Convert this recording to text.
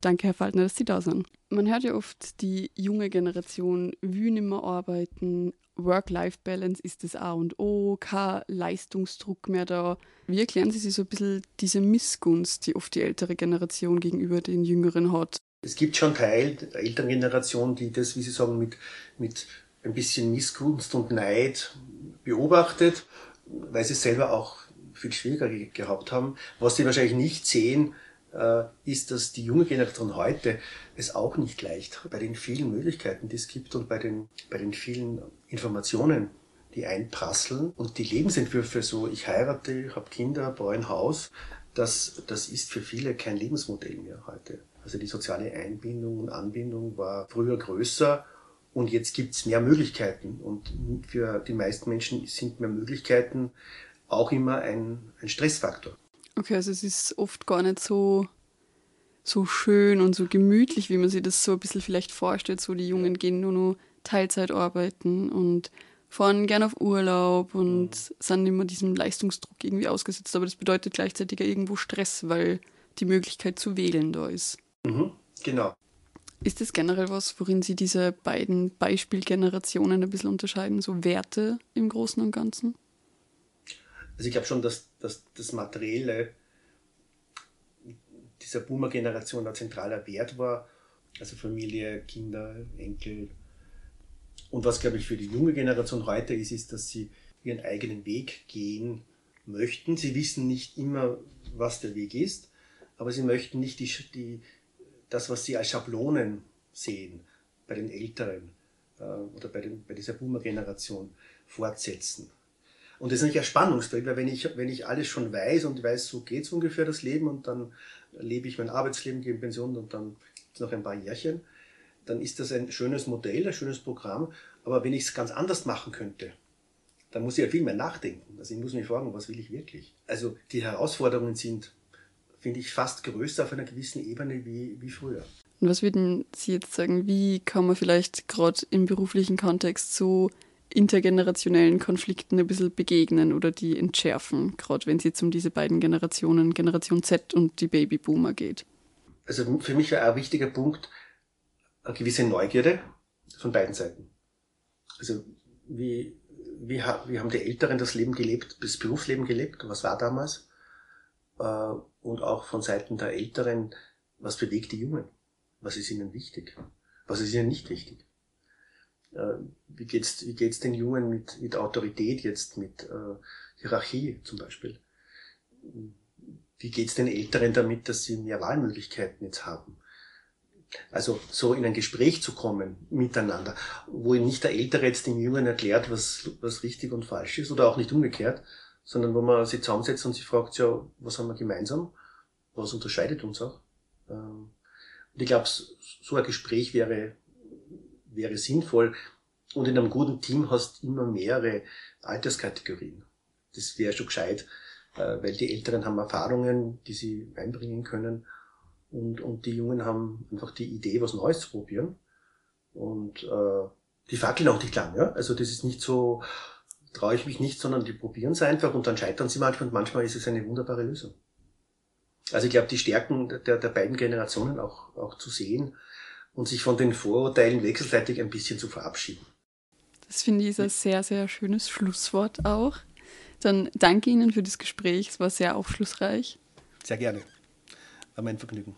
Danke, Herr Faltner, dass Sie da sind. Man hört ja oft, die junge Generation will nicht mehr arbeiten. Work-Life-Balance ist das A und O, kein Leistungsdruck mehr da. Wie erklären Sie sich so ein bisschen diese Missgunst, die oft die ältere Generation gegenüber den Jüngeren hat? Es gibt schon Teil der älteren Generation, die das, wie Sie sagen, mit, mit ein bisschen Missgunst und Neid beobachtet, weil sie es selber auch viel schwieriger gehabt haben. Was sie wahrscheinlich nicht sehen, ist, dass die junge Generation heute es auch nicht leicht bei den vielen Möglichkeiten, die es gibt und bei den, bei den vielen Informationen, die einprasseln und die Lebensentwürfe so, ich heirate, ich habe Kinder, baue ein Haus, das, das ist für viele kein Lebensmodell mehr heute. Also die soziale Einbindung und Anbindung war früher größer und jetzt gibt's mehr Möglichkeiten. Und für die meisten Menschen sind mehr Möglichkeiten auch immer ein, ein Stressfaktor. Okay, also es ist oft gar nicht so, so schön und so gemütlich, wie man sich das so ein bisschen vielleicht vorstellt. So die Jungen gehen nur noch Teilzeit arbeiten und fahren gerne auf Urlaub und mhm. sind immer diesem Leistungsdruck irgendwie ausgesetzt. Aber das bedeutet gleichzeitig ja irgendwo Stress, weil die Möglichkeit zu wählen da ist. Mhm, genau. Ist das generell was, worin Sie diese beiden Beispielgenerationen ein bisschen unterscheiden, so Werte im Großen und Ganzen? Also ich glaube schon, dass, dass das Materielle dieser Boomer-Generation ein zentraler Wert war. Also Familie, Kinder, Enkel. Und was, glaube ich, für die junge Generation heute ist, ist, dass sie ihren eigenen Weg gehen möchten. Sie wissen nicht immer, was der Weg ist, aber sie möchten nicht die, die, das, was sie als Schablonen sehen bei den Älteren äh, oder bei, den, bei dieser Boomer-Generation fortsetzen. Und das ist nicht ein Spannungsfeld, weil wenn ich, wenn ich alles schon weiß und weiß, so geht's ungefähr das Leben und dann lebe ich mein Arbeitsleben, gehe in Pension und dann gibt's noch ein paar Jährchen, dann ist das ein schönes Modell, ein schönes Programm. Aber wenn ich es ganz anders machen könnte, dann muss ich ja viel mehr nachdenken. Also ich muss mich fragen, was will ich wirklich? Also die Herausforderungen sind finde ich, fast größer auf einer gewissen Ebene wie, wie früher. Und was würden Sie jetzt sagen, wie kann man vielleicht gerade im beruflichen Kontext so intergenerationellen Konflikten ein bisschen begegnen oder die entschärfen, gerade wenn es jetzt um diese beiden Generationen, Generation Z und die Babyboomer geht? Also für mich war ein wichtiger Punkt eine gewisse Neugierde von beiden Seiten. Also wie, wie, wie haben die Älteren das Leben gelebt, das Berufsleben gelebt? Was war damals? Äh, und auch von Seiten der Älteren, was bewegt die Jungen? Was ist ihnen wichtig? Was ist ihnen nicht wichtig? Äh, wie geht's, wie geht's den Jungen mit, mit Autorität jetzt, mit äh, Hierarchie zum Beispiel? Wie geht's den Älteren damit, dass sie mehr Wahlmöglichkeiten jetzt haben? Also so in ein Gespräch zu kommen miteinander, wo nicht der Ältere jetzt dem Jungen erklärt, was, was richtig und falsch ist, oder auch nicht umgekehrt, sondern wo man sich zusammensetzt und sich fragt, ja, was haben wir gemeinsam? Was unterscheidet uns auch? Ähm, und ich glaube, so ein Gespräch wäre, wäre sinnvoll. Und in einem guten Team hast du immer mehrere Alterskategorien. Das wäre schon gescheit, äh, weil die Älteren haben Erfahrungen, die sie einbringen können. Und, und die Jungen haben einfach die Idee, was Neues zu probieren. Und äh, die fackeln auch nicht lang. Ja? Also das ist nicht so, traue ich mich nicht, sondern die probieren es einfach und dann scheitern sie manchmal und manchmal ist es eine wunderbare Lösung. Also ich glaube, die Stärken der, der beiden Generationen auch, auch zu sehen und sich von den Vorurteilen wechselseitig ein bisschen zu verabschieden. Das finde ich ist ein sehr, sehr schönes Schlusswort auch. Dann danke Ihnen für das Gespräch, es war sehr aufschlussreich. Sehr gerne. War mein Vergnügen.